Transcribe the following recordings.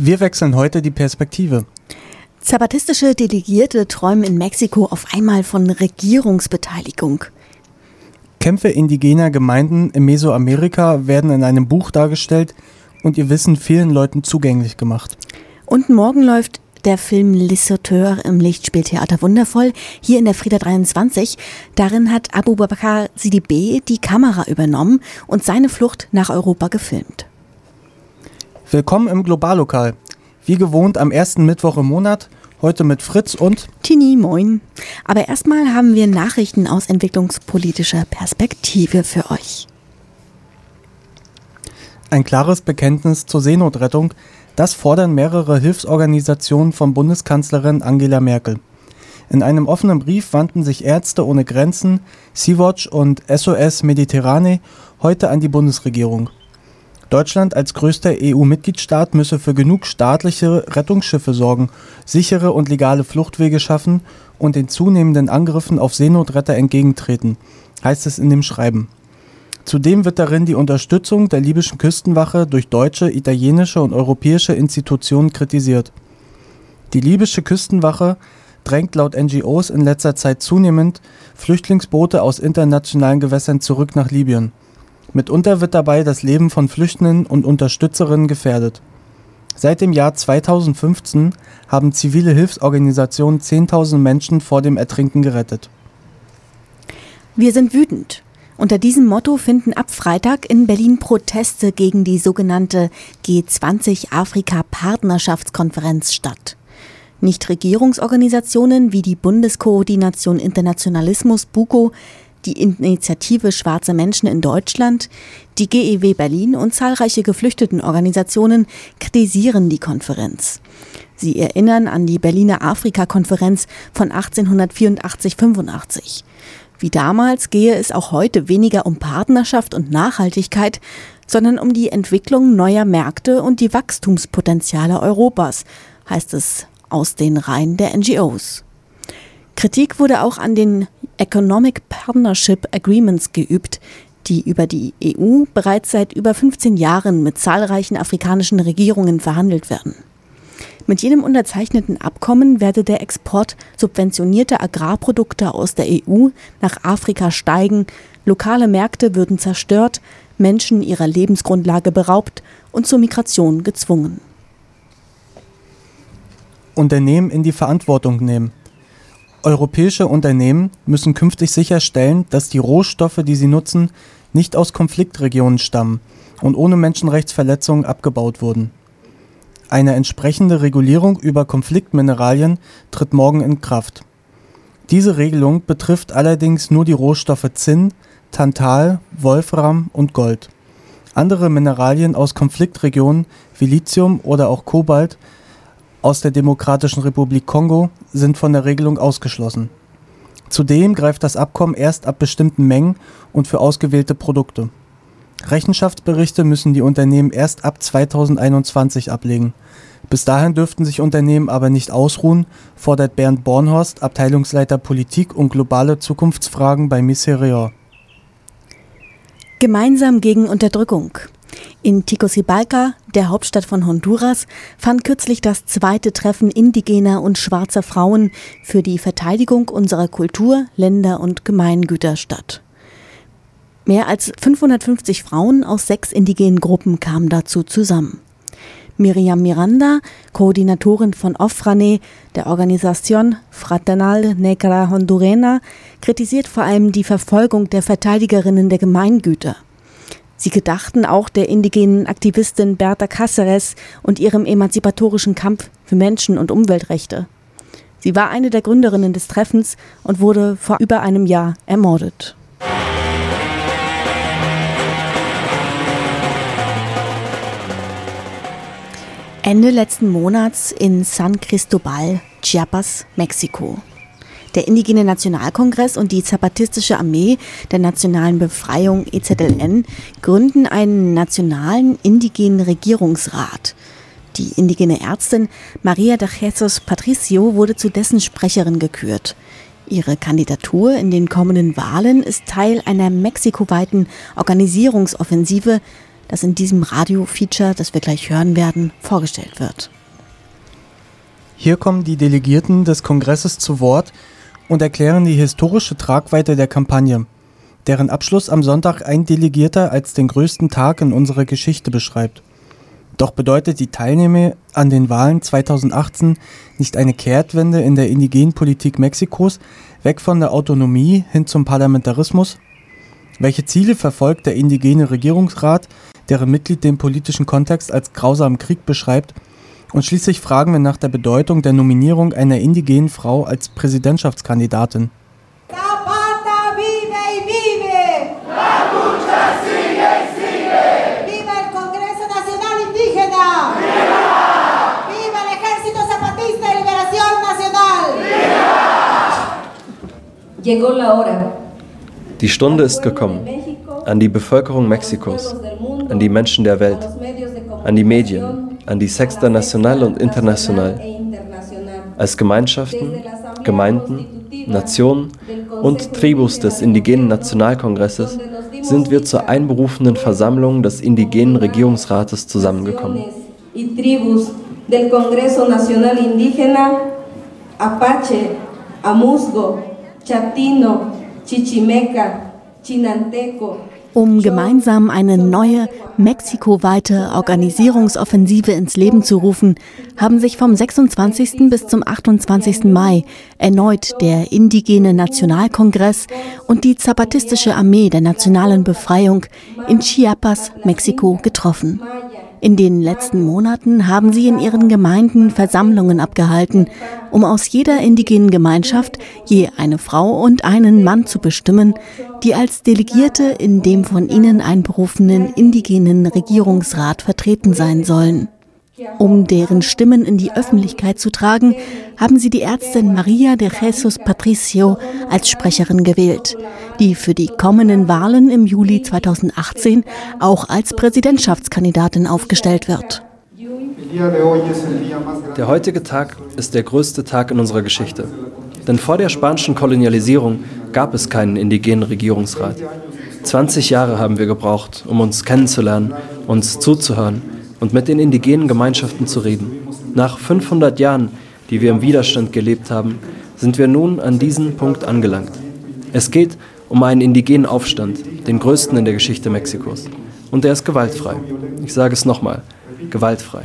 Wir wechseln heute die Perspektive. Zapatistische Delegierte träumen in Mexiko auf einmal von Regierungsbeteiligung. Kämpfe indigener Gemeinden in Mesoamerika werden in einem Buch dargestellt und ihr Wissen vielen Leuten zugänglich gemacht. Und morgen läuft der Film Lissauteur im Lichtspieltheater Wundervoll, hier in der Frieda 23. Darin hat Abu Bakr Sidibé die Kamera übernommen und seine Flucht nach Europa gefilmt. Willkommen im Globallokal. Wie gewohnt am ersten Mittwoch im Monat, heute mit Fritz und Tini, moin. Aber erstmal haben wir Nachrichten aus entwicklungspolitischer Perspektive für euch. Ein klares Bekenntnis zur Seenotrettung, das fordern mehrere Hilfsorganisationen von Bundeskanzlerin Angela Merkel. In einem offenen Brief wandten sich Ärzte ohne Grenzen, Sea-Watch und SOS Mediterrane heute an die Bundesregierung. Deutschland als größter EU-Mitgliedstaat müsse für genug staatliche Rettungsschiffe sorgen, sichere und legale Fluchtwege schaffen und den zunehmenden Angriffen auf Seenotretter entgegentreten, heißt es in dem Schreiben. Zudem wird darin die Unterstützung der libyschen Küstenwache durch deutsche, italienische und europäische Institutionen kritisiert. Die libysche Küstenwache drängt laut NGOs in letzter Zeit zunehmend Flüchtlingsboote aus internationalen Gewässern zurück nach Libyen. Mitunter wird dabei das Leben von Flüchtenden und Unterstützerinnen gefährdet. Seit dem Jahr 2015 haben zivile Hilfsorganisationen 10.000 Menschen vor dem Ertrinken gerettet. Wir sind wütend. Unter diesem Motto finden ab Freitag in Berlin Proteste gegen die sogenannte G20 Afrika Partnerschaftskonferenz statt. Nichtregierungsorganisationen wie die Bundeskoordination Internationalismus BUKO die Initiative Schwarze Menschen in Deutschland, die GEW Berlin und zahlreiche Geflüchtetenorganisationen kritisieren die Konferenz. Sie erinnern an die Berliner Afrika-Konferenz von 1884-85. Wie damals gehe es auch heute weniger um Partnerschaft und Nachhaltigkeit, sondern um die Entwicklung neuer Märkte und die Wachstumspotenziale Europas, heißt es aus den Reihen der NGOs. Kritik wurde auch an den Economic Partnership Agreements geübt, die über die EU bereits seit über 15 Jahren mit zahlreichen afrikanischen Regierungen verhandelt werden. Mit jedem unterzeichneten Abkommen werde der Export subventionierter Agrarprodukte aus der EU nach Afrika steigen, lokale Märkte würden zerstört, Menschen ihrer Lebensgrundlage beraubt und zur Migration gezwungen. Unternehmen in die Verantwortung nehmen. Europäische Unternehmen müssen künftig sicherstellen, dass die Rohstoffe, die sie nutzen, nicht aus Konfliktregionen stammen und ohne Menschenrechtsverletzungen abgebaut wurden. Eine entsprechende Regulierung über Konfliktmineralien tritt morgen in Kraft. Diese Regelung betrifft allerdings nur die Rohstoffe Zinn, Tantal, Wolfram und Gold. Andere Mineralien aus Konfliktregionen wie Lithium oder auch Kobalt aus der Demokratischen Republik Kongo sind von der Regelung ausgeschlossen. Zudem greift das Abkommen erst ab bestimmten Mengen und für ausgewählte Produkte. Rechenschaftsberichte müssen die Unternehmen erst ab 2021 ablegen. Bis dahin dürften sich Unternehmen aber nicht ausruhen, fordert Bernd Bornhorst, Abteilungsleiter Politik und globale Zukunftsfragen bei Miserior. Gemeinsam gegen Unterdrückung. In Tegucigalpa, der Hauptstadt von Honduras, fand kürzlich das zweite Treffen indigener und schwarzer Frauen für die Verteidigung unserer Kultur, Länder und Gemeingüter statt. Mehr als 550 Frauen aus sechs indigenen Gruppen kamen dazu zusammen. Miriam Miranda, Koordinatorin von OFRANE, der Organisation Fraternal Negra Hondurena, kritisiert vor allem die Verfolgung der Verteidigerinnen der Gemeingüter. Sie gedachten auch der indigenen Aktivistin Berta Cáceres und ihrem emanzipatorischen Kampf für Menschen- und Umweltrechte. Sie war eine der Gründerinnen des Treffens und wurde vor über einem Jahr ermordet. Ende letzten Monats in San Cristobal, Chiapas, Mexiko. Der Indigene Nationalkongress und die Zapatistische Armee der Nationalen Befreiung EZLN gründen einen nationalen indigenen Regierungsrat. Die indigene Ärztin Maria de Jesus Patricio wurde zu dessen Sprecherin gekürt. Ihre Kandidatur in den kommenden Wahlen ist Teil einer mexikoweiten Organisierungsoffensive, das in diesem Radio-Feature, das wir gleich hören werden, vorgestellt wird. Hier kommen die Delegierten des Kongresses zu Wort und erklären die historische Tragweite der Kampagne, deren Abschluss am Sonntag ein Delegierter als den größten Tag in unserer Geschichte beschreibt. Doch bedeutet die Teilnahme an den Wahlen 2018 nicht eine Kehrtwende in der indigenen Politik Mexikos, weg von der Autonomie hin zum Parlamentarismus? Welche Ziele verfolgt der indigene Regierungsrat, deren Mitglied den politischen Kontext als grausamen Krieg beschreibt? Und schließlich fragen wir nach der Bedeutung der Nominierung einer indigenen Frau als Präsidentschaftskandidatin. Die Stunde ist gekommen. An die Bevölkerung Mexikos, an die Menschen der Welt, an die Medien, an die Sexta Nacional und International, als Gemeinschaften, Gemeinden, Nationen und Tribus des Indigenen Nationalkongresses sind wir zur einberufenen Versammlung des Indigenen Regierungsrates zusammengekommen. del Congreso Nacional Indígena, Apache, Amusgo, Chatino, Chichimeca, Chinanteco, um gemeinsam eine neue mexikoweite Organisierungsoffensive ins Leben zu rufen, haben sich vom 26. bis zum 28. Mai erneut der Indigene Nationalkongress und die Zapatistische Armee der Nationalen Befreiung in Chiapas, Mexiko getroffen. In den letzten Monaten haben sie in ihren Gemeinden Versammlungen abgehalten, um aus jeder indigenen Gemeinschaft je eine Frau und einen Mann zu bestimmen, die als Delegierte in dem von ihnen einberufenen indigenen Regierungsrat vertreten sein sollen. Um deren Stimmen in die Öffentlichkeit zu tragen, haben sie die Ärztin Maria de Jesus Patricio als Sprecherin gewählt, die für die kommenden Wahlen im Juli 2018 auch als Präsidentschaftskandidatin aufgestellt wird. Der heutige Tag ist der größte Tag in unserer Geschichte. Denn vor der spanischen Kolonialisierung gab es keinen indigenen Regierungsrat. 20 Jahre haben wir gebraucht, um uns kennenzulernen, uns zuzuhören und mit den indigenen Gemeinschaften zu reden. Nach 500 Jahren, die wir im Widerstand gelebt haben, sind wir nun an diesen Punkt angelangt. Es geht um einen indigenen Aufstand, den größten in der Geschichte Mexikos. Und er ist gewaltfrei. Ich sage es nochmal, gewaltfrei.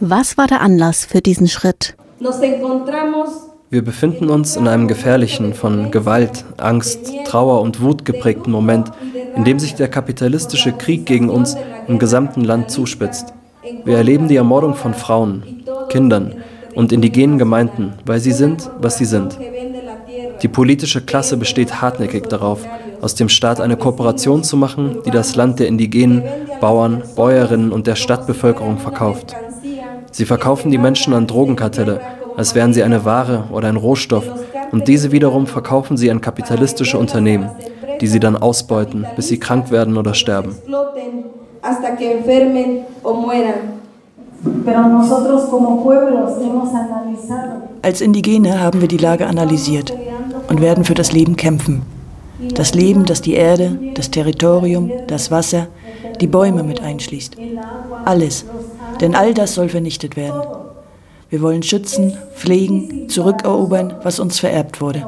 Was war der Anlass für diesen Schritt? Wir befinden uns in einem gefährlichen, von Gewalt, Angst, Trauer und Wut geprägten Moment, in dem sich der kapitalistische Krieg gegen uns im gesamten Land zuspitzt. Wir erleben die Ermordung von Frauen, Kindern und indigenen Gemeinden, weil sie sind, was sie sind. Die politische Klasse besteht hartnäckig darauf, aus dem Staat eine Kooperation zu machen, die das Land der Indigenen, Bauern, Bäuerinnen und der Stadtbevölkerung verkauft. Sie verkaufen die Menschen an Drogenkartelle, als wären sie eine Ware oder ein Rohstoff, und diese wiederum verkaufen sie an kapitalistische Unternehmen, die sie dann ausbeuten, bis sie krank werden oder sterben. Als Indigene haben wir die Lage analysiert und werden für das Leben kämpfen. Das Leben, das die Erde, das Territorium, das Wasser, die Bäume mit einschließt. Alles. Denn all das soll vernichtet werden. Wir wollen schützen, pflegen, zurückerobern, was uns vererbt wurde.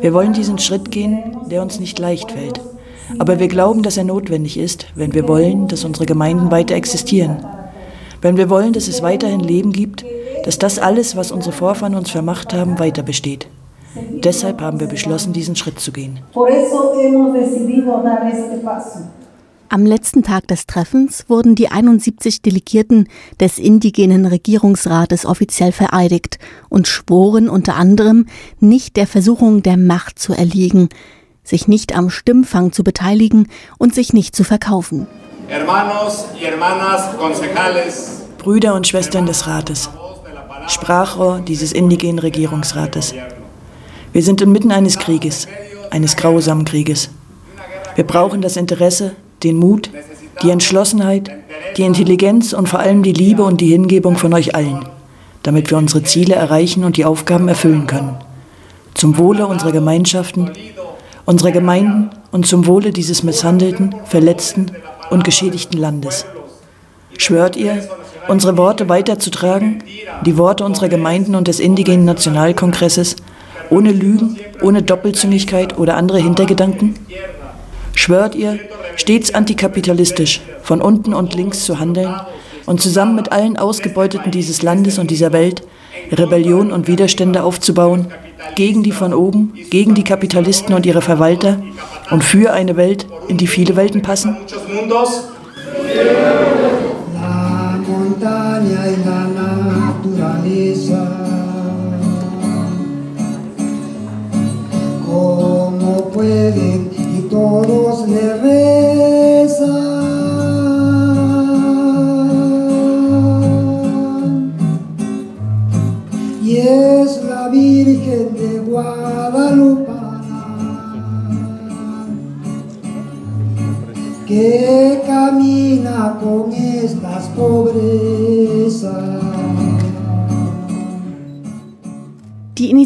Wir wollen diesen Schritt gehen, der uns nicht leicht fällt. Aber wir glauben, dass er notwendig ist, wenn wir wollen, dass unsere Gemeinden weiter existieren. Wenn wir wollen, dass es weiterhin Leben gibt, dass das alles, was unsere Vorfahren uns vermacht haben, weiter besteht. Deshalb haben wir beschlossen, diesen Schritt zu gehen. Am letzten Tag des Treffens wurden die 71 Delegierten des indigenen Regierungsrates offiziell vereidigt und schworen unter anderem, nicht der Versuchung der Macht zu erliegen, sich nicht am Stimmfang zu beteiligen und sich nicht zu verkaufen. Brüder und Schwestern des Rates, Sprachrohr dieses indigenen Regierungsrates. Wir sind inmitten eines Krieges, eines grausamen Krieges. Wir brauchen das Interesse, den Mut, die Entschlossenheit, die Intelligenz und vor allem die Liebe und die Hingebung von euch allen, damit wir unsere Ziele erreichen und die Aufgaben erfüllen können. Zum Wohle unserer Gemeinschaften, unserer Gemeinden und zum Wohle dieses misshandelten, verletzten und geschädigten Landes. Schwört ihr, unsere Worte weiterzutragen, die Worte unserer Gemeinden und des indigenen Nationalkongresses, ohne Lügen, ohne Doppelzüngigkeit oder andere Hintergedanken? Schwört ihr, stets antikapitalistisch, von unten und links zu handeln und zusammen mit allen Ausgebeuteten dieses Landes und dieser Welt Rebellion und Widerstände aufzubauen, gegen die von oben, gegen die Kapitalisten und ihre Verwalter und für eine Welt, in die viele Welten passen?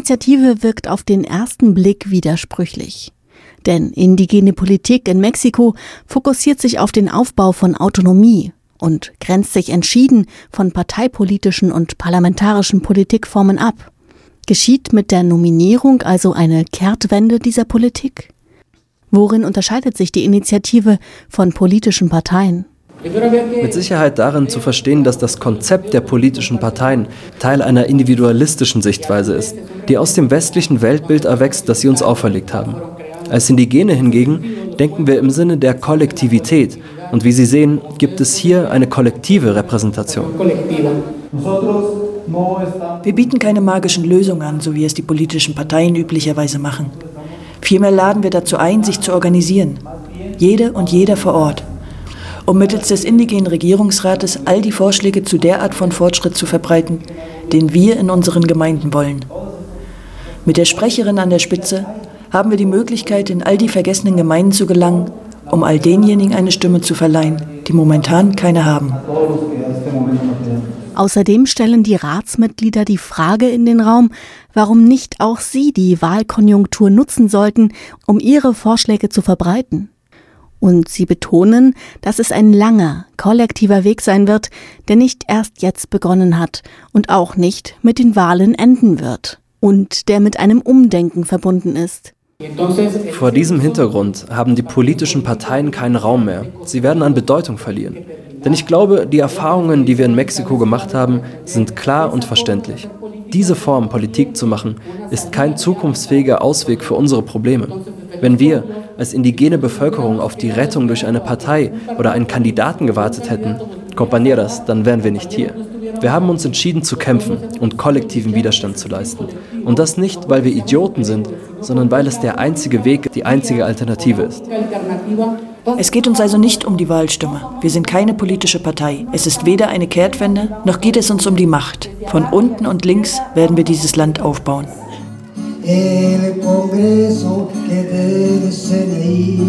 Initiative wirkt auf den ersten Blick widersprüchlich. Denn indigene Politik in Mexiko fokussiert sich auf den Aufbau von Autonomie und grenzt sich entschieden von parteipolitischen und parlamentarischen Politikformen ab. Geschieht mit der Nominierung also eine Kehrtwende dieser Politik? Worin unterscheidet sich die Initiative von politischen Parteien? Mit Sicherheit darin zu verstehen, dass das Konzept der politischen Parteien Teil einer individualistischen Sichtweise ist, die aus dem westlichen Weltbild erwächst, das sie uns auferlegt haben. Als Indigene hingegen denken wir im Sinne der Kollektivität und wie Sie sehen, gibt es hier eine kollektive Repräsentation. Wir bieten keine magischen Lösungen an, so wie es die politischen Parteien üblicherweise machen. Vielmehr laden wir dazu ein, sich zu organisieren. Jede und jeder vor Ort. Um mittels des indigenen Regierungsrates all die Vorschläge zu der Art von Fortschritt zu verbreiten, den wir in unseren Gemeinden wollen. Mit der Sprecherin an der Spitze haben wir die Möglichkeit, in all die vergessenen Gemeinden zu gelangen, um all denjenigen eine Stimme zu verleihen, die momentan keine haben. Außerdem stellen die Ratsmitglieder die Frage in den Raum, warum nicht auch sie die Wahlkonjunktur nutzen sollten, um ihre Vorschläge zu verbreiten. Und sie betonen, dass es ein langer, kollektiver Weg sein wird, der nicht erst jetzt begonnen hat und auch nicht mit den Wahlen enden wird und der mit einem Umdenken verbunden ist. Vor diesem Hintergrund haben die politischen Parteien keinen Raum mehr. Sie werden an Bedeutung verlieren. Denn ich glaube, die Erfahrungen, die wir in Mexiko gemacht haben, sind klar und verständlich. Diese Form, Politik zu machen, ist kein zukunftsfähiger Ausweg für unsere Probleme. Wenn wir als indigene Bevölkerung auf die Rettung durch eine Partei oder einen Kandidaten gewartet hätten, Compañeras, dann wären wir nicht hier. Wir haben uns entschieden zu kämpfen und kollektiven Widerstand zu leisten. Und das nicht, weil wir Idioten sind, sondern weil es der einzige Weg, die einzige Alternative ist. Es geht uns also nicht um die Wahlstimme. Wir sind keine politische Partei. Es ist weder eine Kehrtwende, noch geht es uns um die Macht. Von unten und links werden wir dieses Land aufbauen. El Congreso que del CNI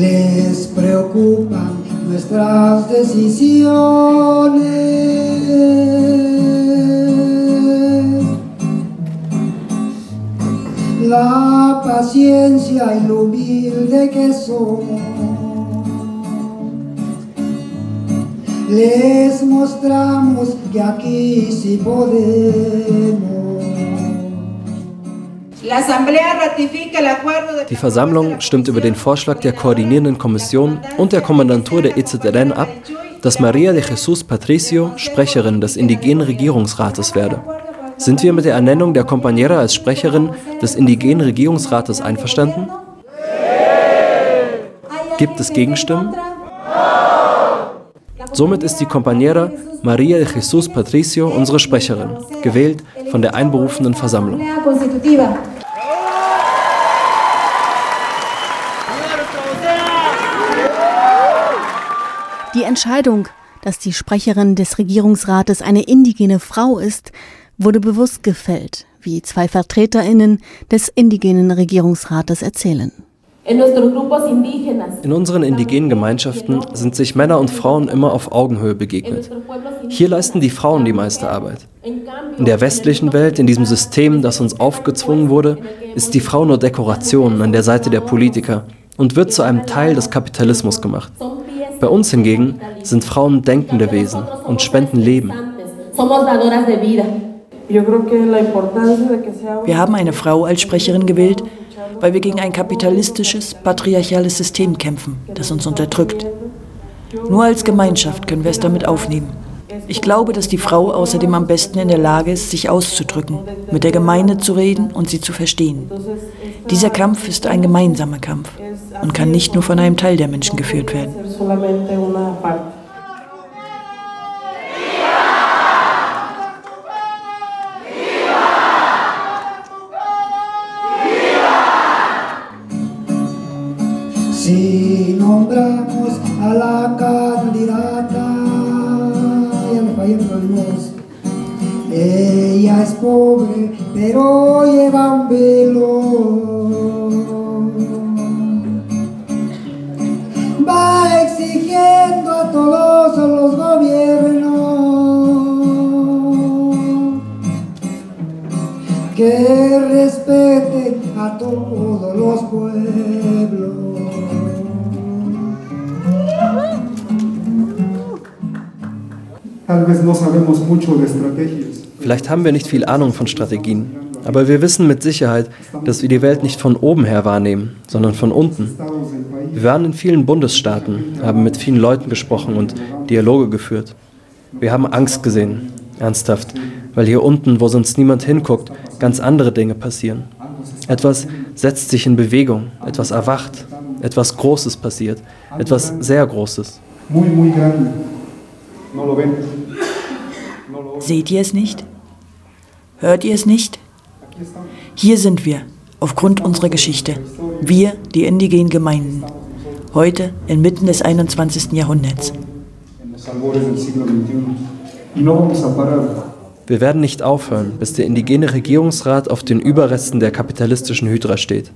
les preocupan nuestras decisiones. la paciencia y lo humilde que somos. Les mostramos que aquí sí podemos. Die Versammlung stimmt über den Vorschlag der koordinierenden Kommission und der Kommandantur der EZRN ab, dass Maria de Jesus Patricio Sprecherin des indigenen Regierungsrates werde. Sind wir mit der Ernennung der Compañera als Sprecherin des indigenen Regierungsrates einverstanden? Gibt es Gegenstimmen? Somit ist die Compañera Maria de Jesus Patricio unsere Sprecherin, gewählt von der einberufenen Versammlung. Die Entscheidung, dass die Sprecherin des Regierungsrates eine indigene Frau ist, wurde bewusst gefällt, wie zwei Vertreterinnen des indigenen Regierungsrates erzählen. In unseren indigenen Gemeinschaften sind sich Männer und Frauen immer auf Augenhöhe begegnet. Hier leisten die Frauen die meiste Arbeit. In der westlichen Welt, in diesem System, das uns aufgezwungen wurde, ist die Frau nur Dekoration an der Seite der Politiker und wird zu einem Teil des Kapitalismus gemacht. Bei uns hingegen sind Frauen denkende Wesen und spenden Leben. Wir haben eine Frau als Sprecherin gewählt, weil wir gegen ein kapitalistisches, patriarchales System kämpfen, das uns unterdrückt. Nur als Gemeinschaft können wir es damit aufnehmen. Ich glaube, dass die Frau außerdem am besten in der Lage ist, sich auszudrücken, mit der Gemeinde zu reden und sie zu verstehen. Dieser Kampf ist ein gemeinsamer Kampf und kann nicht nur von einem Teil der Menschen geführt werden. Si nombramos a la candidata y al fallo ella es pobre, pero lleva un velo. Va exigiendo a todos los gobiernos que respeten a todos los pueblos. Vielleicht haben wir nicht viel Ahnung von Strategien, aber wir wissen mit Sicherheit, dass wir die Welt nicht von oben her wahrnehmen, sondern von unten. Wir waren in vielen Bundesstaaten, haben mit vielen Leuten gesprochen und Dialoge geführt. Wir haben Angst gesehen, ernsthaft, weil hier unten, wo sonst niemand hinguckt, ganz andere Dinge passieren. Etwas setzt sich in Bewegung, etwas erwacht, etwas Großes passiert, etwas sehr Großes. Muy, muy grande. Seht ihr es nicht? Hört ihr es nicht? Hier sind wir, aufgrund unserer Geschichte. Wir, die indigenen Gemeinden. Heute inmitten des 21. Jahrhunderts. Wir werden nicht aufhören, bis der indigene Regierungsrat auf den Überresten der kapitalistischen Hydra steht.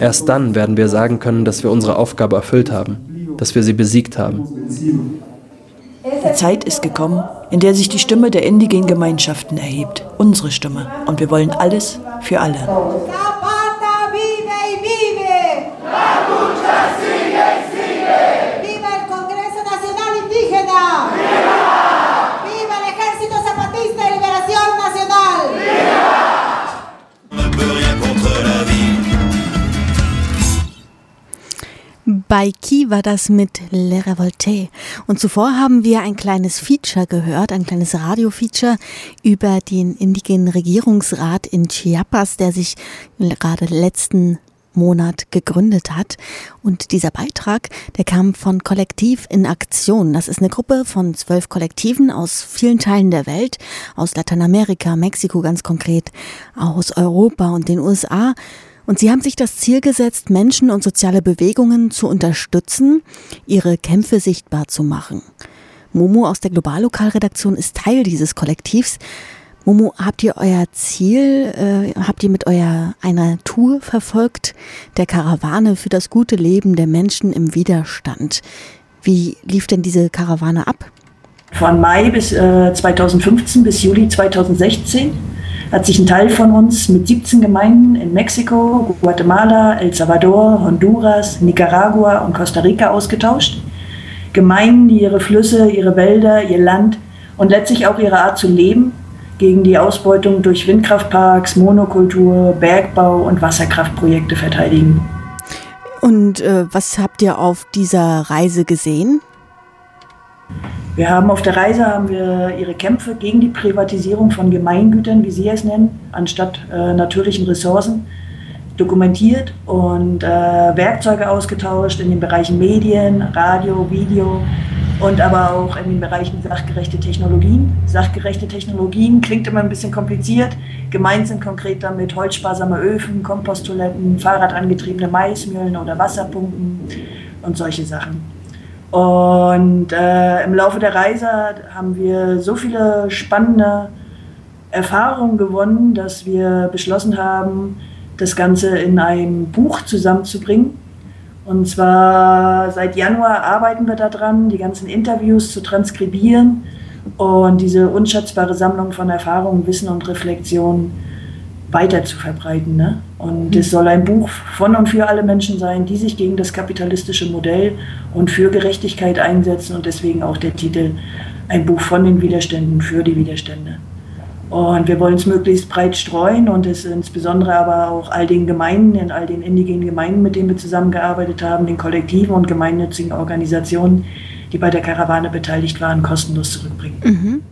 Erst dann werden wir sagen können, dass wir unsere Aufgabe erfüllt haben, dass wir sie besiegt haben. Die Zeit ist gekommen, in der sich die Stimme der indigenen Gemeinschaften erhebt. Unsere Stimme. Und wir wollen alles für alle. Bei Ki war das mit Le Revolte. Und zuvor haben wir ein kleines Feature gehört, ein kleines Radio-Feature über den indigenen Regierungsrat in Chiapas, der sich gerade letzten Monat gegründet hat. Und dieser Beitrag, der kam von Kollektiv in Aktion. Das ist eine Gruppe von zwölf Kollektiven aus vielen Teilen der Welt, aus Lateinamerika, Mexiko ganz konkret, aus Europa und den USA. Und sie haben sich das Ziel gesetzt, Menschen und soziale Bewegungen zu unterstützen, ihre Kämpfe sichtbar zu machen. Momo aus der Globallokalredaktion ist Teil dieses Kollektivs. Momo, habt ihr euer Ziel, äh, habt ihr mit eurer einer Tour verfolgt, der Karawane für das gute Leben der Menschen im Widerstand? Wie lief denn diese Karawane ab? Von Mai bis äh, 2015 bis Juli 2016 hat sich ein Teil von uns mit 17 Gemeinden in Mexiko, Guatemala, El Salvador, Honduras, Nicaragua und Costa Rica ausgetauscht. Gemeinden, die ihre Flüsse, ihre Wälder, ihr Land und letztlich auch ihre Art zu leben gegen die Ausbeutung durch Windkraftparks, Monokultur, Bergbau und Wasserkraftprojekte verteidigen. Und äh, was habt ihr auf dieser Reise gesehen? Wir haben auf der Reise haben wir ihre Kämpfe gegen die Privatisierung von Gemeingütern, wie Sie es nennen, anstatt äh, natürlichen Ressourcen dokumentiert und äh, Werkzeuge ausgetauscht in den Bereichen Medien, Radio, Video und aber auch in den Bereichen sachgerechte Technologien. Sachgerechte Technologien klingt immer ein bisschen kompliziert. Gemeint sind konkret damit holzsparsame Öfen, Komposttoiletten, fahrradangetriebene Maismühlen oder Wasserpumpen und solche Sachen. Und äh, im Laufe der Reise haben wir so viele spannende Erfahrungen gewonnen, dass wir beschlossen haben, das Ganze in ein Buch zusammenzubringen. Und zwar seit Januar arbeiten wir daran, die ganzen Interviews zu transkribieren und diese unschätzbare Sammlung von Erfahrungen, Wissen und Reflexionen weiter zu verbreiten. Ne? Und es soll ein Buch von und für alle Menschen sein, die sich gegen das kapitalistische Modell und für Gerechtigkeit einsetzen und deswegen auch der Titel Ein Buch von den Widerständen für die Widerstände. Und wir wollen es möglichst breit streuen und es insbesondere aber auch all den Gemeinden, in all den indigenen Gemeinden, mit denen wir zusammengearbeitet haben, den Kollektiven und gemeinnützigen Organisationen, die bei der Karawane beteiligt waren, kostenlos zurückbringen. Mhm.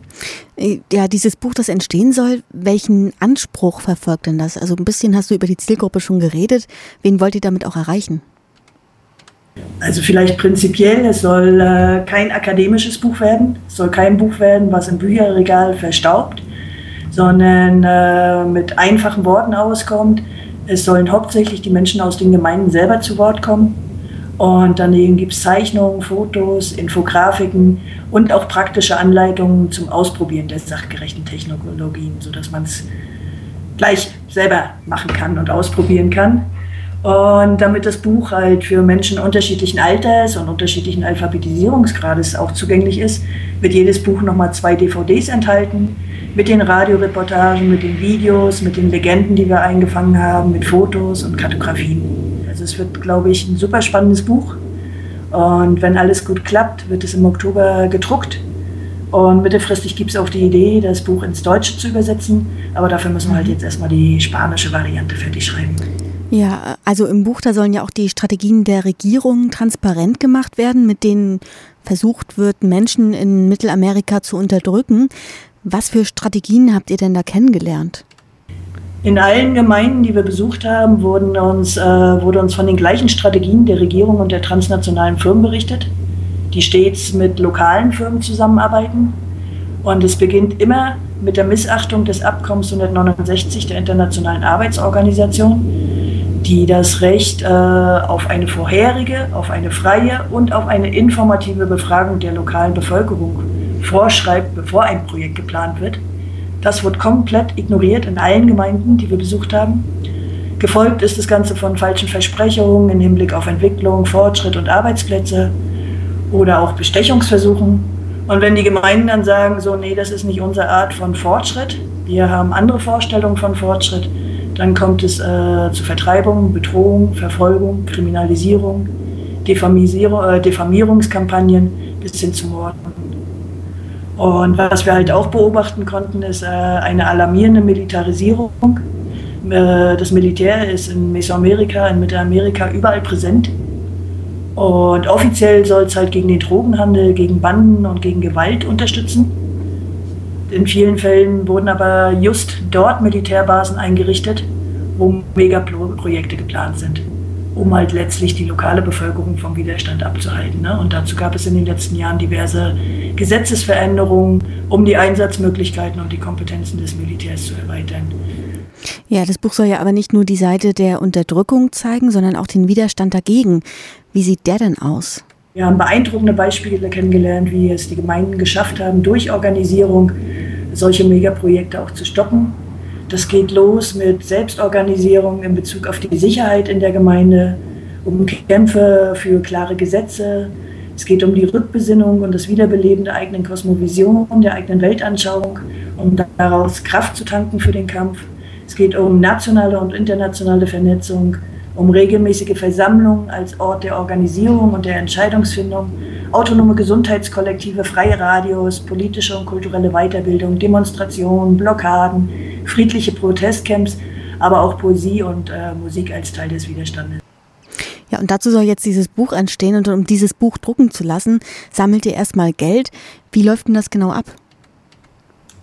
Ja, dieses Buch, das entstehen soll, welchen Anspruch verfolgt denn das? Also ein bisschen hast du über die Zielgruppe schon geredet. Wen wollt ihr damit auch erreichen? Also vielleicht prinzipiell, es soll äh, kein akademisches Buch werden, es soll kein Buch werden, was im Bücherregal verstaubt, sondern äh, mit einfachen Worten auskommt. Es sollen hauptsächlich die Menschen aus den Gemeinden selber zu Wort kommen. Und daneben gibt es Zeichnungen, Fotos, Infografiken und auch praktische Anleitungen zum Ausprobieren der sachgerechten Technologien, sodass man es gleich selber machen kann und ausprobieren kann. Und damit das Buch halt für Menschen unterschiedlichen Alters und unterschiedlichen Alphabetisierungsgrades auch zugänglich ist, wird jedes Buch nochmal zwei DVDs enthalten mit den Radioreportagen, mit den Videos, mit den Legenden, die wir eingefangen haben, mit Fotos und Kartografien. Es wird, glaube ich, ein super spannendes Buch. Und wenn alles gut klappt, wird es im Oktober gedruckt. Und mittelfristig gibt es auch die Idee, das Buch ins Deutsche zu übersetzen. Aber dafür müssen wir halt jetzt erstmal die spanische Variante fertig schreiben. Ja, also im Buch, da sollen ja auch die Strategien der Regierung transparent gemacht werden, mit denen versucht wird, Menschen in Mittelamerika zu unterdrücken. Was für Strategien habt ihr denn da kennengelernt? In allen Gemeinden, die wir besucht haben, wurden uns, äh, wurde uns von den gleichen Strategien der Regierung und der transnationalen Firmen berichtet, die stets mit lokalen Firmen zusammenarbeiten. Und es beginnt immer mit der Missachtung des Abkommens 169 der Internationalen Arbeitsorganisation, die das Recht äh, auf eine vorherige, auf eine freie und auf eine informative Befragung der lokalen Bevölkerung vorschreibt, bevor ein Projekt geplant wird. Das wird komplett ignoriert in allen Gemeinden, die wir besucht haben. Gefolgt ist das Ganze von falschen Versprechungen im Hinblick auf Entwicklung, Fortschritt und Arbeitsplätze oder auch Bestechungsversuchen. Und wenn die Gemeinden dann sagen, so, nee, das ist nicht unsere Art von Fortschritt, wir haben andere Vorstellungen von Fortschritt, dann kommt es äh, zu Vertreibung, Bedrohung, Verfolgung, Kriminalisierung, Diffamierung, äh, Diffamierungskampagnen bis hin zu Morden. Und was wir halt auch beobachten konnten, ist äh, eine alarmierende Militarisierung. Äh, das Militär ist in Mesoamerika, in Mittelamerika überall präsent. Und offiziell soll es halt gegen den Drogenhandel, gegen Banden und gegen Gewalt unterstützen. In vielen Fällen wurden aber just dort Militärbasen eingerichtet, wo Megaprojekte geplant sind um halt letztlich die lokale Bevölkerung vom Widerstand abzuhalten. Ne? Und dazu gab es in den letzten Jahren diverse Gesetzesveränderungen, um die Einsatzmöglichkeiten und die Kompetenzen des Militärs zu erweitern. Ja, das Buch soll ja aber nicht nur die Seite der Unterdrückung zeigen, sondern auch den Widerstand dagegen. Wie sieht der denn aus? Wir haben beeindruckende Beispiele kennengelernt, wie es die Gemeinden geschafft haben, durch Organisierung solche Megaprojekte auch zu stoppen das geht los mit Selbstorganisierung in Bezug auf die Sicherheit in der Gemeinde, um Kämpfe für klare Gesetze. Es geht um die Rückbesinnung und das Wiederbeleben der eigenen Kosmovision, der eigenen Weltanschauung, um daraus Kraft zu tanken für den Kampf. Es geht um nationale und internationale Vernetzung, um regelmäßige Versammlungen als Ort der Organisierung und der Entscheidungsfindung, autonome Gesundheitskollektive, freie Radios, politische und kulturelle Weiterbildung, Demonstrationen, Blockaden, friedliche Protestcamps, aber auch Poesie und äh, Musik als Teil des Widerstandes. Ja, und dazu soll jetzt dieses Buch entstehen und um dieses Buch drucken zu lassen, sammelt ihr erstmal Geld. Wie läuft denn das genau ab?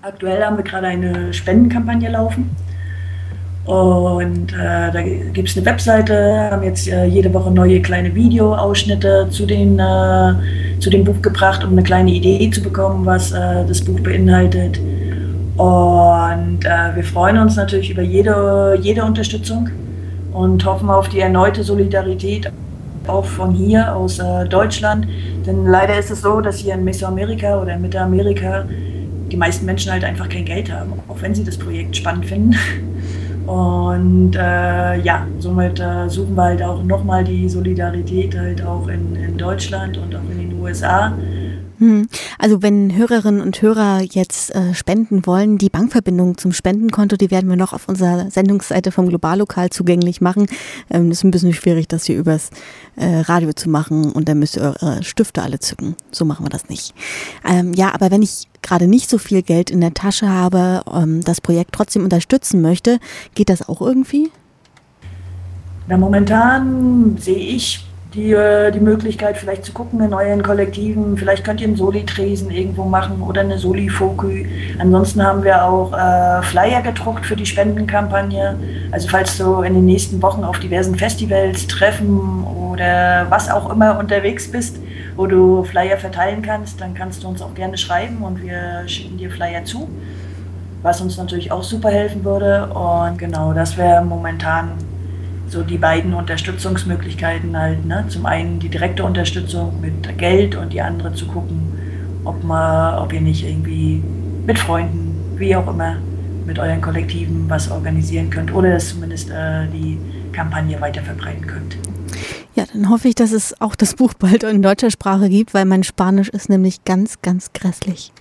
Aktuell haben wir gerade eine Spendenkampagne laufen. Und äh, da gibt es eine Webseite, haben jetzt äh, jede Woche neue kleine Videoausschnitte zu, den, äh, zu dem Buch gebracht, um eine kleine Idee zu bekommen, was äh, das Buch beinhaltet. Und äh, wir freuen uns natürlich über jede, jede Unterstützung und hoffen auf die erneute Solidarität auch von hier aus äh, Deutschland. Denn leider ist es so, dass hier in Mesoamerika oder in Mittelamerika die meisten Menschen halt einfach kein Geld haben, auch wenn sie das Projekt spannend finden. Und äh, ja, somit äh, suchen wir halt auch nochmal die Solidarität halt auch in, in Deutschland und auch in den USA. Hm. Also wenn Hörerinnen und Hörer jetzt äh, spenden wollen, die Bankverbindung zum Spendenkonto, die werden wir noch auf unserer Sendungsseite vom Globallokal zugänglich machen. Ähm, ist ein bisschen schwierig, das hier übers äh, Radio zu machen und dann müsst ihr eure Stifte alle zücken. So machen wir das nicht. Ähm, ja, aber wenn ich gerade nicht so viel Geld in der Tasche habe, ähm, das Projekt trotzdem unterstützen möchte, geht das auch irgendwie? Na, momentan sehe ich die, äh, die Möglichkeit, vielleicht zu gucken in euren Kollektiven. Vielleicht könnt ihr einen Soli-Tresen irgendwo machen oder eine Soli-Fokü. Ansonsten haben wir auch äh, Flyer gedruckt für die Spendenkampagne. Also falls du in den nächsten Wochen auf diversen Festivals, Treffen oder was auch immer unterwegs bist, wo du Flyer verteilen kannst, dann kannst du uns auch gerne schreiben und wir schicken dir Flyer zu. Was uns natürlich auch super helfen würde. Und genau, das wäre momentan so die beiden Unterstützungsmöglichkeiten halt. Ne? Zum einen die direkte Unterstützung mit Geld und die andere zu gucken, ob, man, ob ihr nicht irgendwie mit Freunden, wie auch immer, mit euren Kollektiven was organisieren könnt oder dass zumindest äh, die Kampagne weiter verbreiten könnt. Ja, dann hoffe ich, dass es auch das Buch bald in deutscher Sprache gibt, weil mein Spanisch ist nämlich ganz, ganz grässlich.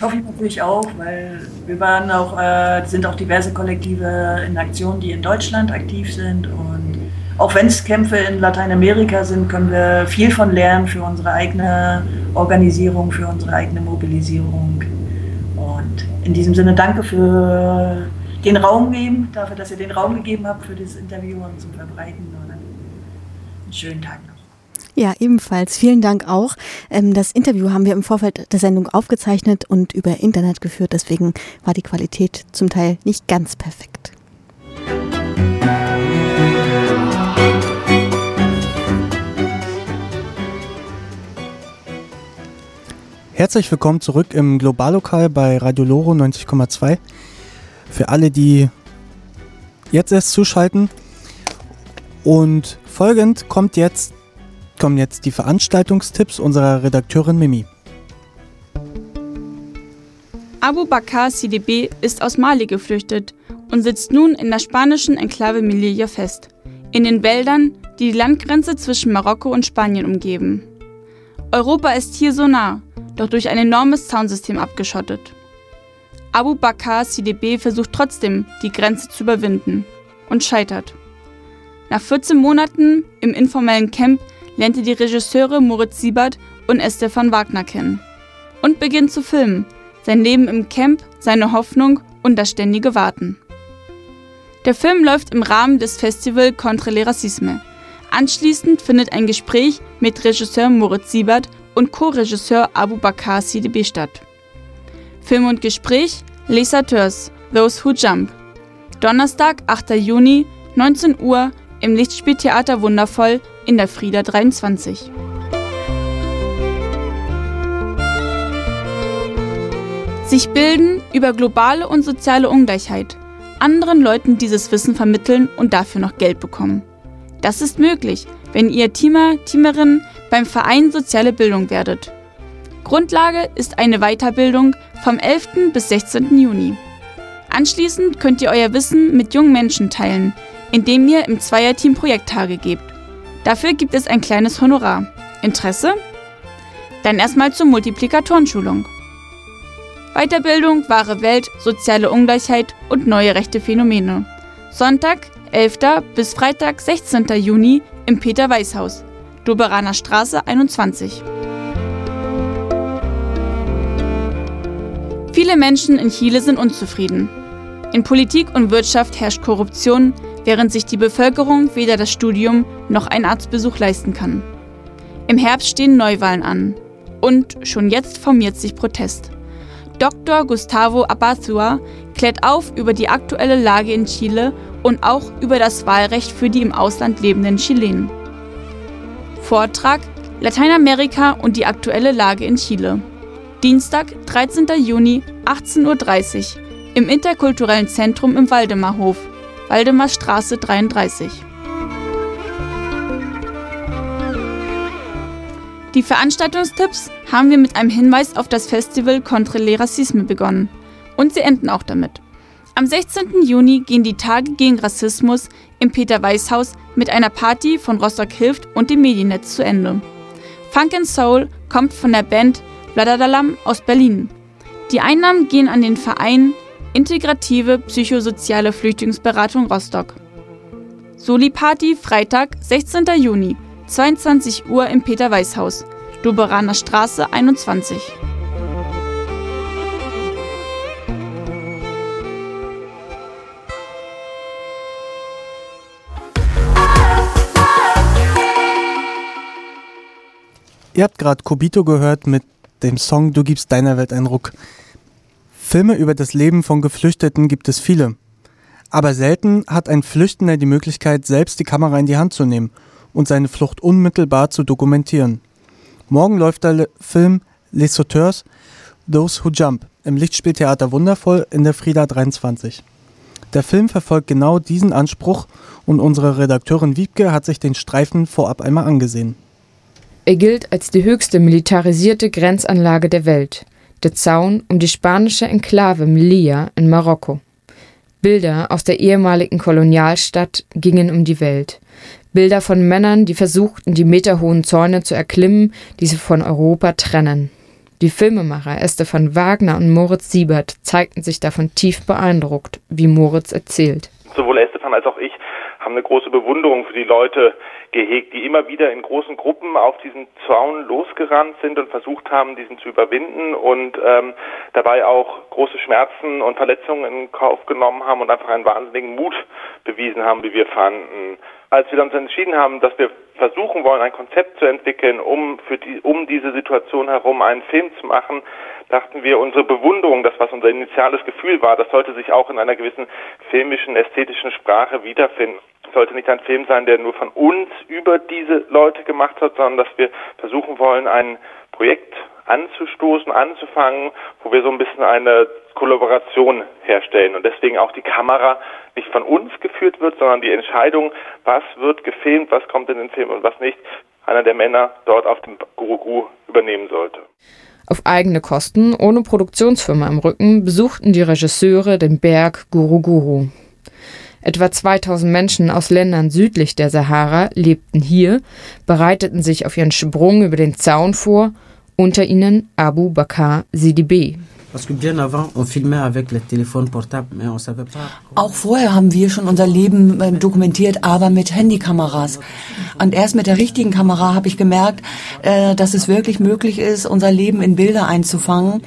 Hoffe ich natürlich auch, weil wir waren auch, äh, sind auch diverse Kollektive in Aktion, die in Deutschland aktiv sind. Und auch wenn es Kämpfe in Lateinamerika sind, können wir viel von lernen für unsere eigene Organisierung, für unsere eigene Mobilisierung. Und in diesem Sinne danke für den Raum geben, dafür, dass ihr den Raum gegeben habt für das Interview und zum Verbreiten. Und einen schönen Tag. Ja, ebenfalls. Vielen Dank auch. Ähm, das Interview haben wir im Vorfeld der Sendung aufgezeichnet und über Internet geführt. Deswegen war die Qualität zum Teil nicht ganz perfekt. Herzlich willkommen zurück im Globallokal bei Radio Loro 90,2. Für alle, die jetzt erst zuschalten. Und folgend kommt jetzt kommen jetzt die Veranstaltungstipps unserer Redakteurin Mimi. Abu Bakr CDB ist aus Mali geflüchtet und sitzt nun in der spanischen Enklave Melilla fest, in den Wäldern, die die Landgrenze zwischen Marokko und Spanien umgeben. Europa ist hier so nah, doch durch ein enormes Zaunsystem abgeschottet. Abu Bakr CDB versucht trotzdem, die Grenze zu überwinden und scheitert. Nach 14 Monaten im informellen Camp lernte die Regisseure Moritz Siebert und Estefan Wagner kennen und beginnt zu filmen, sein Leben im Camp, seine Hoffnung und das ständige Warten. Der Film läuft im Rahmen des Festival Contre les Racisme. Anschließend findet ein Gespräch mit Regisseur Moritz Siebert und Co-Regisseur Abu Bakr CDB statt. Film und Gespräch Les Sateurs, Those Who Jump. Donnerstag, 8. Juni, 19 Uhr im Lichtspieltheater Wundervoll in der Frieda 23. Sich bilden über globale und soziale Ungleichheit, anderen Leuten dieses Wissen vermitteln und dafür noch Geld bekommen. Das ist möglich, wenn ihr Teamer, Teamerin beim Verein Soziale Bildung werdet. Grundlage ist eine Weiterbildung vom 11. bis 16. Juni. Anschließend könnt ihr euer Wissen mit jungen Menschen teilen, indem ihr im Zweierteam Projekttage gebt. Dafür gibt es ein kleines Honorar. Interesse? Dann erstmal zur Multiplikatorenschulung. Weiterbildung, wahre Welt, soziale Ungleichheit und neue rechte Phänomene. Sonntag, 11. bis Freitag, 16. Juni im Peter-Weiß-Haus, Doberaner Straße 21. Viele Menschen in Chile sind unzufrieden. In Politik und Wirtschaft herrscht Korruption, während sich die Bevölkerung weder das Studium noch einen Arztbesuch leisten kann. Im Herbst stehen Neuwahlen an. Und schon jetzt formiert sich Protest. Dr. Gustavo Abazua klärt auf über die aktuelle Lage in Chile und auch über das Wahlrecht für die im Ausland lebenden Chilenen. Vortrag Lateinamerika und die aktuelle Lage in Chile. Dienstag, 13. Juni, 18.30 Uhr im Interkulturellen Zentrum im Waldemarhof, Waldemarstraße 33. Die Veranstaltungstipps haben wir mit einem Hinweis auf das Festival Contre les Racisme begonnen. Und sie enden auch damit. Am 16. Juni gehen die Tage gegen Rassismus im Peter-Weiß-Haus mit einer Party von Rostock Hilft und dem Mediennetz zu Ende. Funk and Soul kommt von der Band Bladadalam aus Berlin. Die Einnahmen gehen an den Verein Integrative Psychosoziale Flüchtlingsberatung Rostock. Soli Party Freitag, 16. Juni, 22 Uhr im Peter-Weiß-Haus, Doberaner Straße 21. Ihr habt gerade Kobito gehört mit dem Song Du gibst deiner Welt einen Ruck. Filme über das Leben von Geflüchteten gibt es viele. Aber selten hat ein Flüchtender die Möglichkeit, selbst die Kamera in die Hand zu nehmen und seine Flucht unmittelbar zu dokumentieren. Morgen läuft der Film Les Sauteurs, Those Who Jump im Lichtspieltheater Wundervoll in der Frieda 23. Der Film verfolgt genau diesen Anspruch und unsere Redakteurin Wiebke hat sich den Streifen vorab einmal angesehen. Er gilt als die höchste militarisierte Grenzanlage der Welt, der Zaun um die spanische Enklave Melilla in Marokko. Bilder aus der ehemaligen Kolonialstadt gingen um die Welt. Bilder von Männern, die versuchten, die meterhohen Zäune zu erklimmen, die sie von Europa trennen. Die Filmemacher Esther von Wagner und Moritz Siebert zeigten sich davon tief beeindruckt, wie Moritz erzählt. Sowohl Estefan als auch ich haben eine große Bewunderung für die Leute gehegt, die immer wieder in großen Gruppen auf diesen Zaun losgerannt sind und versucht haben, diesen zu überwinden und ähm, dabei auch große Schmerzen und Verletzungen in Kauf genommen haben und einfach einen wahnsinnigen Mut bewiesen haben, wie wir fanden. Als wir uns entschieden haben, dass wir versuchen wollen, ein Konzept zu entwickeln, um für die, um diese Situation herum einen Film zu machen, dachten wir, unsere Bewunderung, das was unser initiales Gefühl war, das sollte sich auch in einer gewissen filmischen, ästhetischen Sprache wiederfinden. Es sollte nicht ein Film sein, der nur von uns über diese Leute gemacht hat, sondern dass wir versuchen wollen, ein Projekt anzustoßen, anzufangen, wo wir so ein bisschen eine Kollaboration herstellen und deswegen auch die Kamera nicht von uns geführt wird, sondern die Entscheidung, was wird gefilmt, was kommt in den Film und was nicht, einer der Männer dort auf dem Guru übernehmen sollte. Auf eigene Kosten, ohne Produktionsfirma im Rücken, besuchten die Regisseure den Berg Guru Guru. Etwa 2000 Menschen aus Ländern südlich der Sahara lebten hier, bereiteten sich auf ihren Sprung über den Zaun vor, unter ihnen Abu Bakr Sidibé. Auch vorher haben wir schon unser Leben äh, dokumentiert, aber mit Handykameras. Und erst mit der richtigen Kamera habe ich gemerkt, äh, dass es wirklich möglich ist, unser Leben in Bilder einzufangen.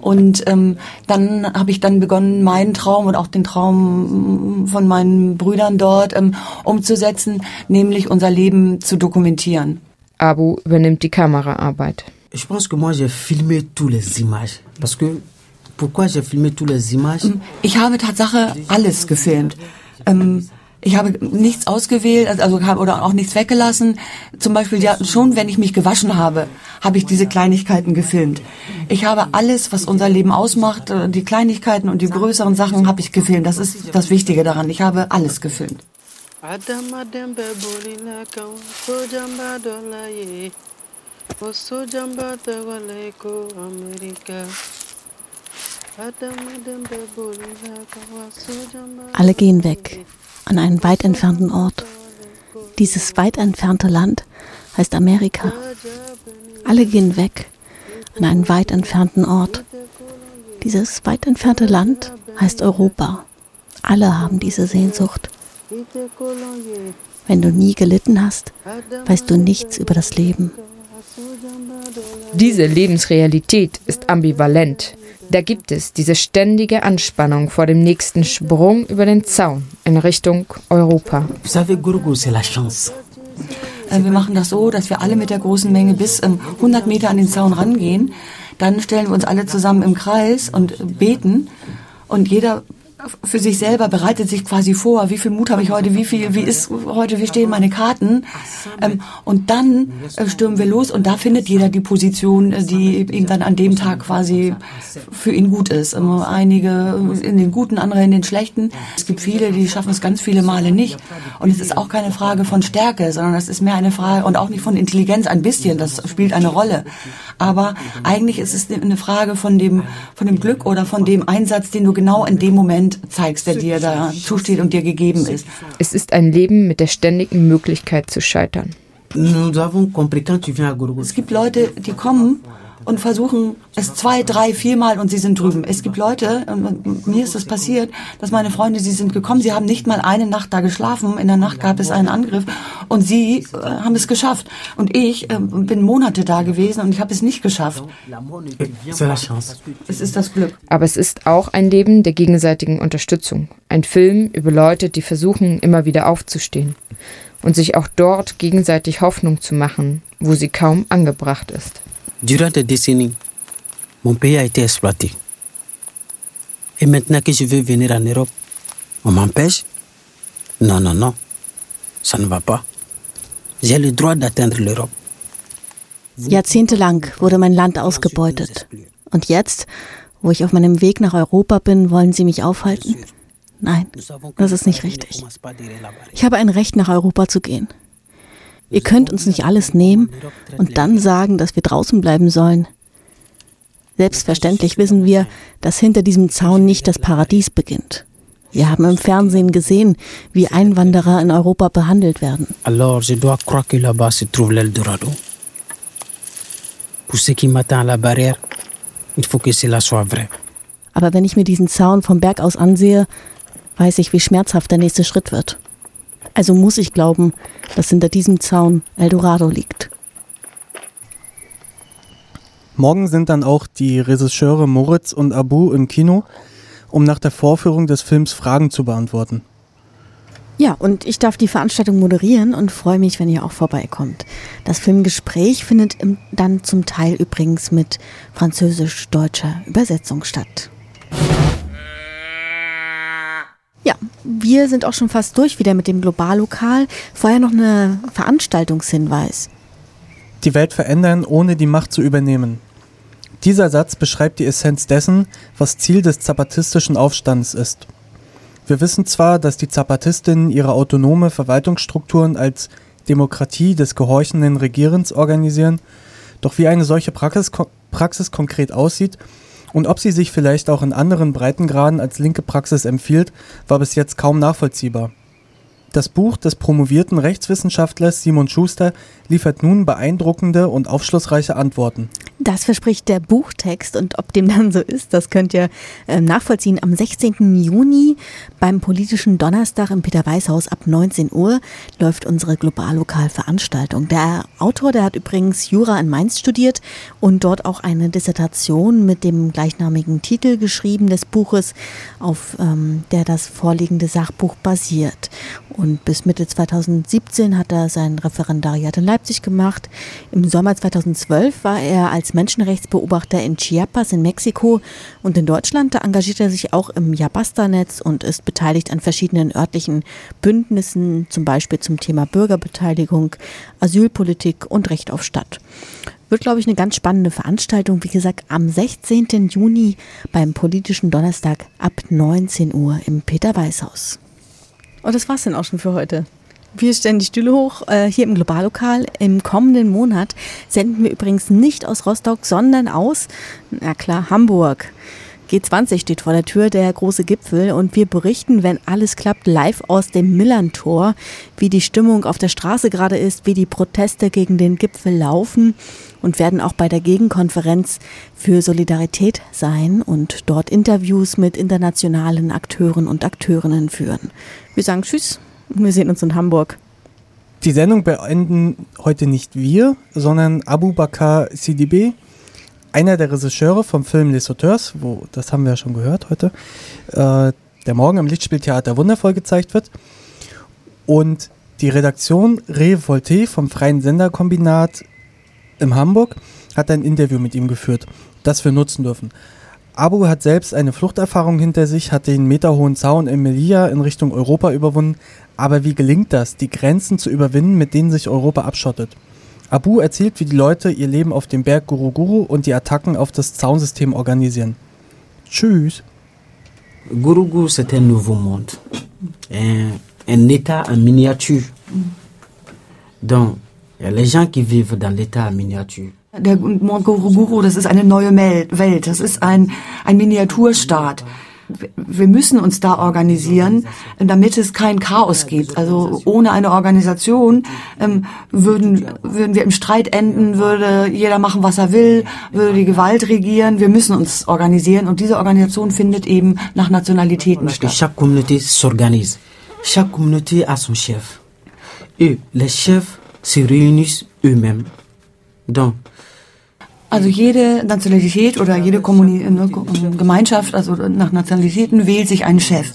Und ähm, dann habe ich dann begonnen, meinen Traum und auch den Traum von meinen Brüdern dort ähm, umzusetzen, nämlich unser Leben zu dokumentieren. Abu übernimmt die Kameraarbeit. Je pense que moi j'ai filmé toutes les images parce que pourquoi j'ai filmé toutes les images Ich habe Tatsache alles gefilmt. Ähm, ich habe nichts ausgewählt, also habe oder auch nichts weggelassen. Zum Beispiel ja, schon, wenn ich mich gewaschen habe, habe ich diese Kleinigkeiten gefilmt. Ich habe alles, was unser Leben ausmacht, äh, die Kleinigkeiten und die größeren Sachen habe ich gefilmt. Das ist das Wichtige daran. Ich habe alles gefilmt. Alle gehen weg an einen weit entfernten Ort. Dieses weit entfernte Land heißt Amerika. Alle gehen weg an einen weit entfernten Ort. Dieses weit entfernte Land heißt Europa. Alle haben diese Sehnsucht. Wenn du nie gelitten hast, weißt du nichts über das Leben. Diese Lebensrealität ist ambivalent. Da gibt es diese ständige Anspannung vor dem nächsten Sprung über den Zaun in Richtung Europa. Äh, Wir machen das so, dass wir alle mit der großen Menge bis ähm, 100 Meter an den Zaun rangehen. Dann stellen wir uns alle zusammen im Kreis und beten. Und jeder für sich selber bereitet sich quasi vor, wie viel Mut habe ich heute, wie viel, wie ist heute, wie stehen meine Karten. Ähm, und dann äh, stürmen wir los und da findet jeder die Position, äh, die ihm dann an dem Tag quasi für ihn gut ist. Ähm, einige in den guten, andere in den schlechten. Es gibt viele, die schaffen es ganz viele Male nicht. Und es ist auch keine Frage von Stärke, sondern es ist mehr eine Frage und auch nicht von Intelligenz ein bisschen, das spielt eine Rolle. Aber eigentlich ist es eine Frage von dem, von dem Glück oder von dem Einsatz, den du genau in dem Moment zeigst, der dir da zusteht und dir gegeben ist. Es ist ein Leben mit der ständigen Möglichkeit zu scheitern. Es gibt Leute, die kommen und versuchen es zwei, drei, viermal und sie sind drüben. Es gibt Leute, und mir ist das passiert, dass meine Freunde, sie sind gekommen, sie haben nicht mal eine Nacht da geschlafen, in der Nacht gab es einen Angriff und sie äh, haben es geschafft. Und ich äh, bin Monate da gewesen und ich habe es nicht geschafft. Es ist das Glück. Aber es ist auch ein Leben der gegenseitigen Unterstützung. Ein Film über Leute, die versuchen, immer wieder aufzustehen und sich auch dort gegenseitig Hoffnung zu machen, wo sie kaum angebracht ist. Durant des décennies, mon pays a été exploité. Et maintenant que je veux venir en Europe, on m'empêche Non, non, non, ça ne va pas. J'ai le droit d'atteindre l'Europe. Jahrzehntelang wurde mein Land ausgebeutet. Und jetzt, wo ich auf meinem Weg nach Europa bin, wollen Sie mich aufhalten? Nein, das ist nicht richtig. Ich habe ein Recht, nach Europa zu gehen. Ihr könnt uns nicht alles nehmen und dann sagen, dass wir draußen bleiben sollen. Selbstverständlich wissen wir, dass hinter diesem Zaun nicht das Paradies beginnt. Wir haben im Fernsehen gesehen, wie Einwanderer in Europa behandelt werden. Alors je dois croire que là-bas se trouve l'Eldorado. Pour ce qui m'attend à la barrière, il faut que cela soit vrai. Aber wenn ich mir diesen Zaun vom Berg aus ansehe, weiß ich, wie schmerzhaft der nächste Schritt wird. Also muss ich glauben, dass hinter diesem Zaun Eldorado liegt. Morgen sind dann auch die Regisseure Moritz und Abu im Kino, um nach der Vorführung des Films Fragen zu beantworten. Ja, und ich darf die Veranstaltung moderieren und freue mich, wenn ihr auch vorbeikommt. Das Filmgespräch findet dann zum Teil übrigens mit französisch-deutscher Übersetzung statt. Ja, wir sind auch schon fast durch wieder mit dem Globallokal. Vorher noch eine Veranstaltungshinweis. Die Welt verändern, ohne die Macht zu übernehmen. Dieser Satz beschreibt die Essenz dessen, was Ziel des zapatistischen Aufstands ist. Wir wissen zwar, dass die Zapatistinnen ihre autonome Verwaltungsstrukturen als Demokratie des gehorchenden Regierens organisieren, doch wie eine solche Praxis, Praxis konkret aussieht und ob sie sich vielleicht auch in anderen Breitengraden als linke Praxis empfiehlt, war bis jetzt kaum nachvollziehbar. Das Buch des promovierten Rechtswissenschaftlers Simon Schuster liefert nun beeindruckende und aufschlussreiche Antworten. Das verspricht der Buchtext und ob dem dann so ist, das könnt ihr äh, nachvollziehen. Am 16. Juni beim politischen Donnerstag im Peter-Weiß-Haus ab 19 Uhr läuft unsere Globallokalveranstaltung. Der Autor, der hat übrigens Jura in Mainz studiert und dort auch eine Dissertation mit dem gleichnamigen Titel geschrieben des Buches, auf ähm, der das vorliegende Sachbuch basiert. Und bis Mitte 2017 hat er sein Referendariat in Leipzig gemacht. Im Sommer 2012 war er als Menschenrechtsbeobachter in Chiapas in Mexiko und in Deutschland. Da engagiert er sich auch im Jabasta-Netz und ist beteiligt an verschiedenen örtlichen Bündnissen, zum Beispiel zum Thema Bürgerbeteiligung, Asylpolitik und Recht auf Stadt. Wird, glaube ich, eine ganz spannende Veranstaltung. Wie gesagt, am 16. Juni beim politischen Donnerstag ab 19 Uhr im Peter-Weiß-Haus. Und das war's dann auch schon für heute. Wir stellen die Stühle hoch äh, hier im Globallokal. Im kommenden Monat senden wir übrigens nicht aus Rostock, sondern aus, na klar, Hamburg. G20 steht vor der Tür, der große Gipfel, und wir berichten, wenn alles klappt, live aus dem Millantor, wie die Stimmung auf der Straße gerade ist, wie die Proteste gegen den Gipfel laufen und werden auch bei der Gegenkonferenz für Solidarität sein und dort Interviews mit internationalen Akteuren und Akteurinnen führen. Wir sagen Tschüss wir sehen uns in Hamburg. Die Sendung beenden heute nicht wir, sondern Abu Bakr CDB, einer der Regisseure vom Film Les Auteurs, wo, das haben wir ja schon gehört heute, äh, der morgen im Lichtspieltheater wundervoll gezeigt wird. Und die Redaktion Revolte vom Freien Senderkombinat in Hamburg hat ein Interview mit ihm geführt, das wir nutzen dürfen. Abu hat selbst eine Fluchterfahrung hinter sich, hat den meterhohen Zaun in Melilla in Richtung Europa überwunden. Aber wie gelingt das, die Grenzen zu überwinden, mit denen sich Europa abschottet? Abu erzählt, wie die Leute ihr Leben auf dem Berg Guruguru und die Attacken auf das Zaunsystem organisieren. Tschüss. Guruguru, c'est un nouveau monde. Un, un état en miniature. Donc, y a les gens qui vivent dans l'état en miniature. Der Guruguru, das ist eine neue Welt, das ist ein, ein Miniaturstaat. Wir müssen uns da organisieren, damit es kein Chaos gibt. Also ohne eine Organisation ähm, würden, würden wir im Streit enden, würde jeder machen, was er will, würde die Gewalt regieren. Wir müssen uns organisieren und diese Organisation findet eben nach Nationalitäten statt. Chaque communauté s'organise. Chaque communauté a son chef. Et les chefs se réunissent eux-mêmes. Donc, also jede Nationalität oder jede Kommuni ne, Gemeinschaft, also nach Nationalitäten, wählt sich einen Chef.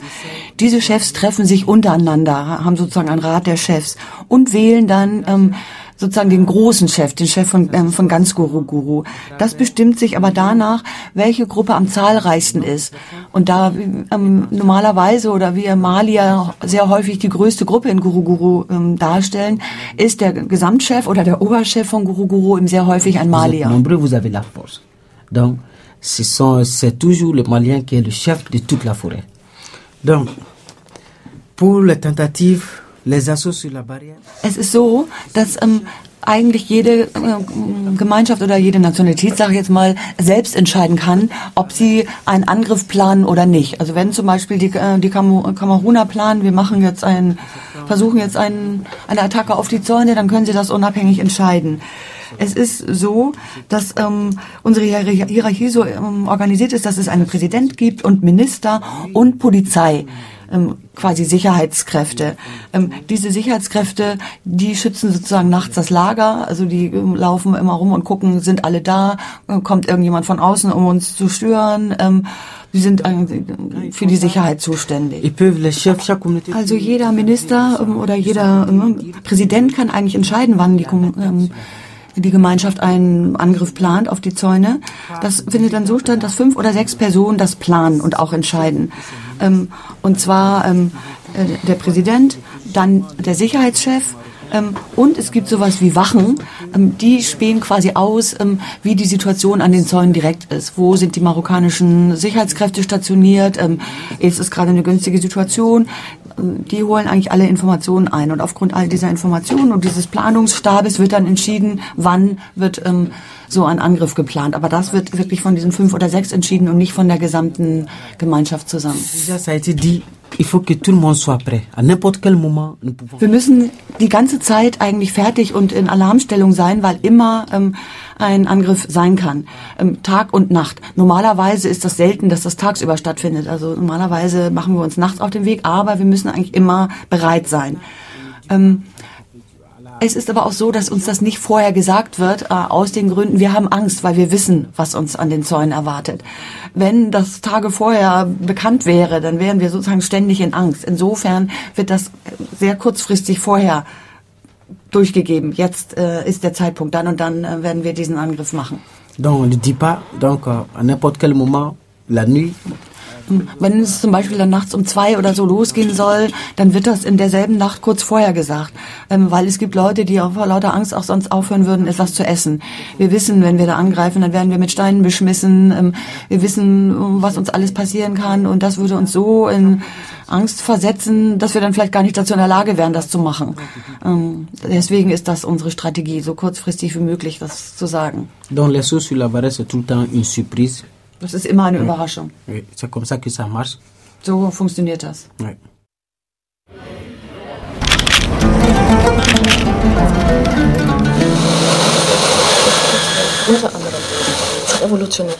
Diese Chefs treffen sich untereinander, haben sozusagen einen Rat der Chefs und wählen dann ähm, sozusagen den großen Chef, den Chef von, ähm, von ganz Guru Guru. Das bestimmt sich aber danach, welche Gruppe am zahlreichsten ist. Und da ähm, normalerweise oder wie Malia sehr häufig die größte Gruppe in Guru Guru ähm, darstellen, ist der Gesamtchef oder der Oberchef von Guru Guru eben sehr häufig ein Malia. Vous avez la force. Donc, c'est toujours le Malien qui est le chef de toute la forêt. Donc, pour les tentatives es ist so, dass ähm, eigentlich jede äh, Gemeinschaft oder jede Nationalität, sage ich jetzt mal, selbst entscheiden kann, ob sie einen Angriff planen oder nicht. Also wenn zum Beispiel die, äh, die Kameruner planen, wir machen jetzt einen, versuchen jetzt einen, eine Attacke auf die Zäune, dann können sie das unabhängig entscheiden. Es ist so, dass ähm, unsere Hierarchie so ähm, organisiert ist, dass es einen Präsident gibt und Minister und Polizei ähm, quasi Sicherheitskräfte. Ähm, diese Sicherheitskräfte, die schützen sozusagen nachts das Lager, also die ähm, laufen immer rum und gucken, sind alle da, äh, kommt irgendjemand von außen, um uns zu stören. Ähm, Sie sind für die Sicherheit zuständig. Also jeder Minister ähm, oder jeder ähm, Präsident kann eigentlich entscheiden, wann die die Gemeinschaft einen Angriff plant auf die Zäune. Das findet dann so statt, dass fünf oder sechs Personen das planen und auch entscheiden. Ähm, und zwar ähm, äh, der Präsident, dann der Sicherheitschef, ähm, und es gibt sowas wie Wachen, ähm, die spähen quasi aus, ähm, wie die Situation an den Zäunen direkt ist. Wo sind die marokkanischen Sicherheitskräfte stationiert? Ähm, ist es gerade eine günstige Situation? die holen eigentlich alle Informationen ein. Und aufgrund all dieser Informationen und dieses Planungsstabes wird dann entschieden, wann wird ähm, so ein Angriff geplant. Aber das wird wirklich von diesen fünf oder sechs entschieden und nicht von der gesamten Gemeinschaft zusammen. Wir müssen die ganze Zeit eigentlich fertig und in Alarmstellung sein, weil immer ähm, ein Angriff sein kann. Ähm, Tag und Nacht. Normalerweise ist das selten, dass das tagsüber stattfindet. Also normalerweise machen wir uns nachts auf den Weg, aber wir müssen eigentlich immer bereit sein. Ähm, es ist aber auch so, dass uns das nicht vorher gesagt wird, äh, aus den Gründen, wir haben Angst, weil wir wissen, was uns an den Zäunen erwartet. Wenn das Tage vorher bekannt wäre, dann wären wir sozusagen ständig in Angst. Insofern wird das sehr kurzfristig vorher durchgegeben. Jetzt äh, ist der Zeitpunkt, dann und dann äh, werden wir diesen Angriff machen. Donc on ne dit pas, donc euh, à n'importe quel moment, la nuit, wenn es zum Beispiel dann nachts um zwei oder so losgehen soll, dann wird das in derselben Nacht kurz vorher gesagt. Ähm, weil es gibt Leute, die vor lauter Angst auch sonst aufhören würden, etwas zu essen. Wir wissen, wenn wir da angreifen, dann werden wir mit Steinen beschmissen. Ähm, wir wissen, was uns alles passieren kann. Und das würde uns so in Angst versetzen, dass wir dann vielleicht gar nicht dazu in der Lage wären, das zu machen. Ähm, deswegen ist das unsere Strategie, so kurzfristig wie möglich das zu sagen. Donc les sauts sur la c'est tout le temps une surprise. Das ist immer eine Überraschung. C'est comme ça que ça marche. So funktioniert das. Oui. Unter anderem revolutionär.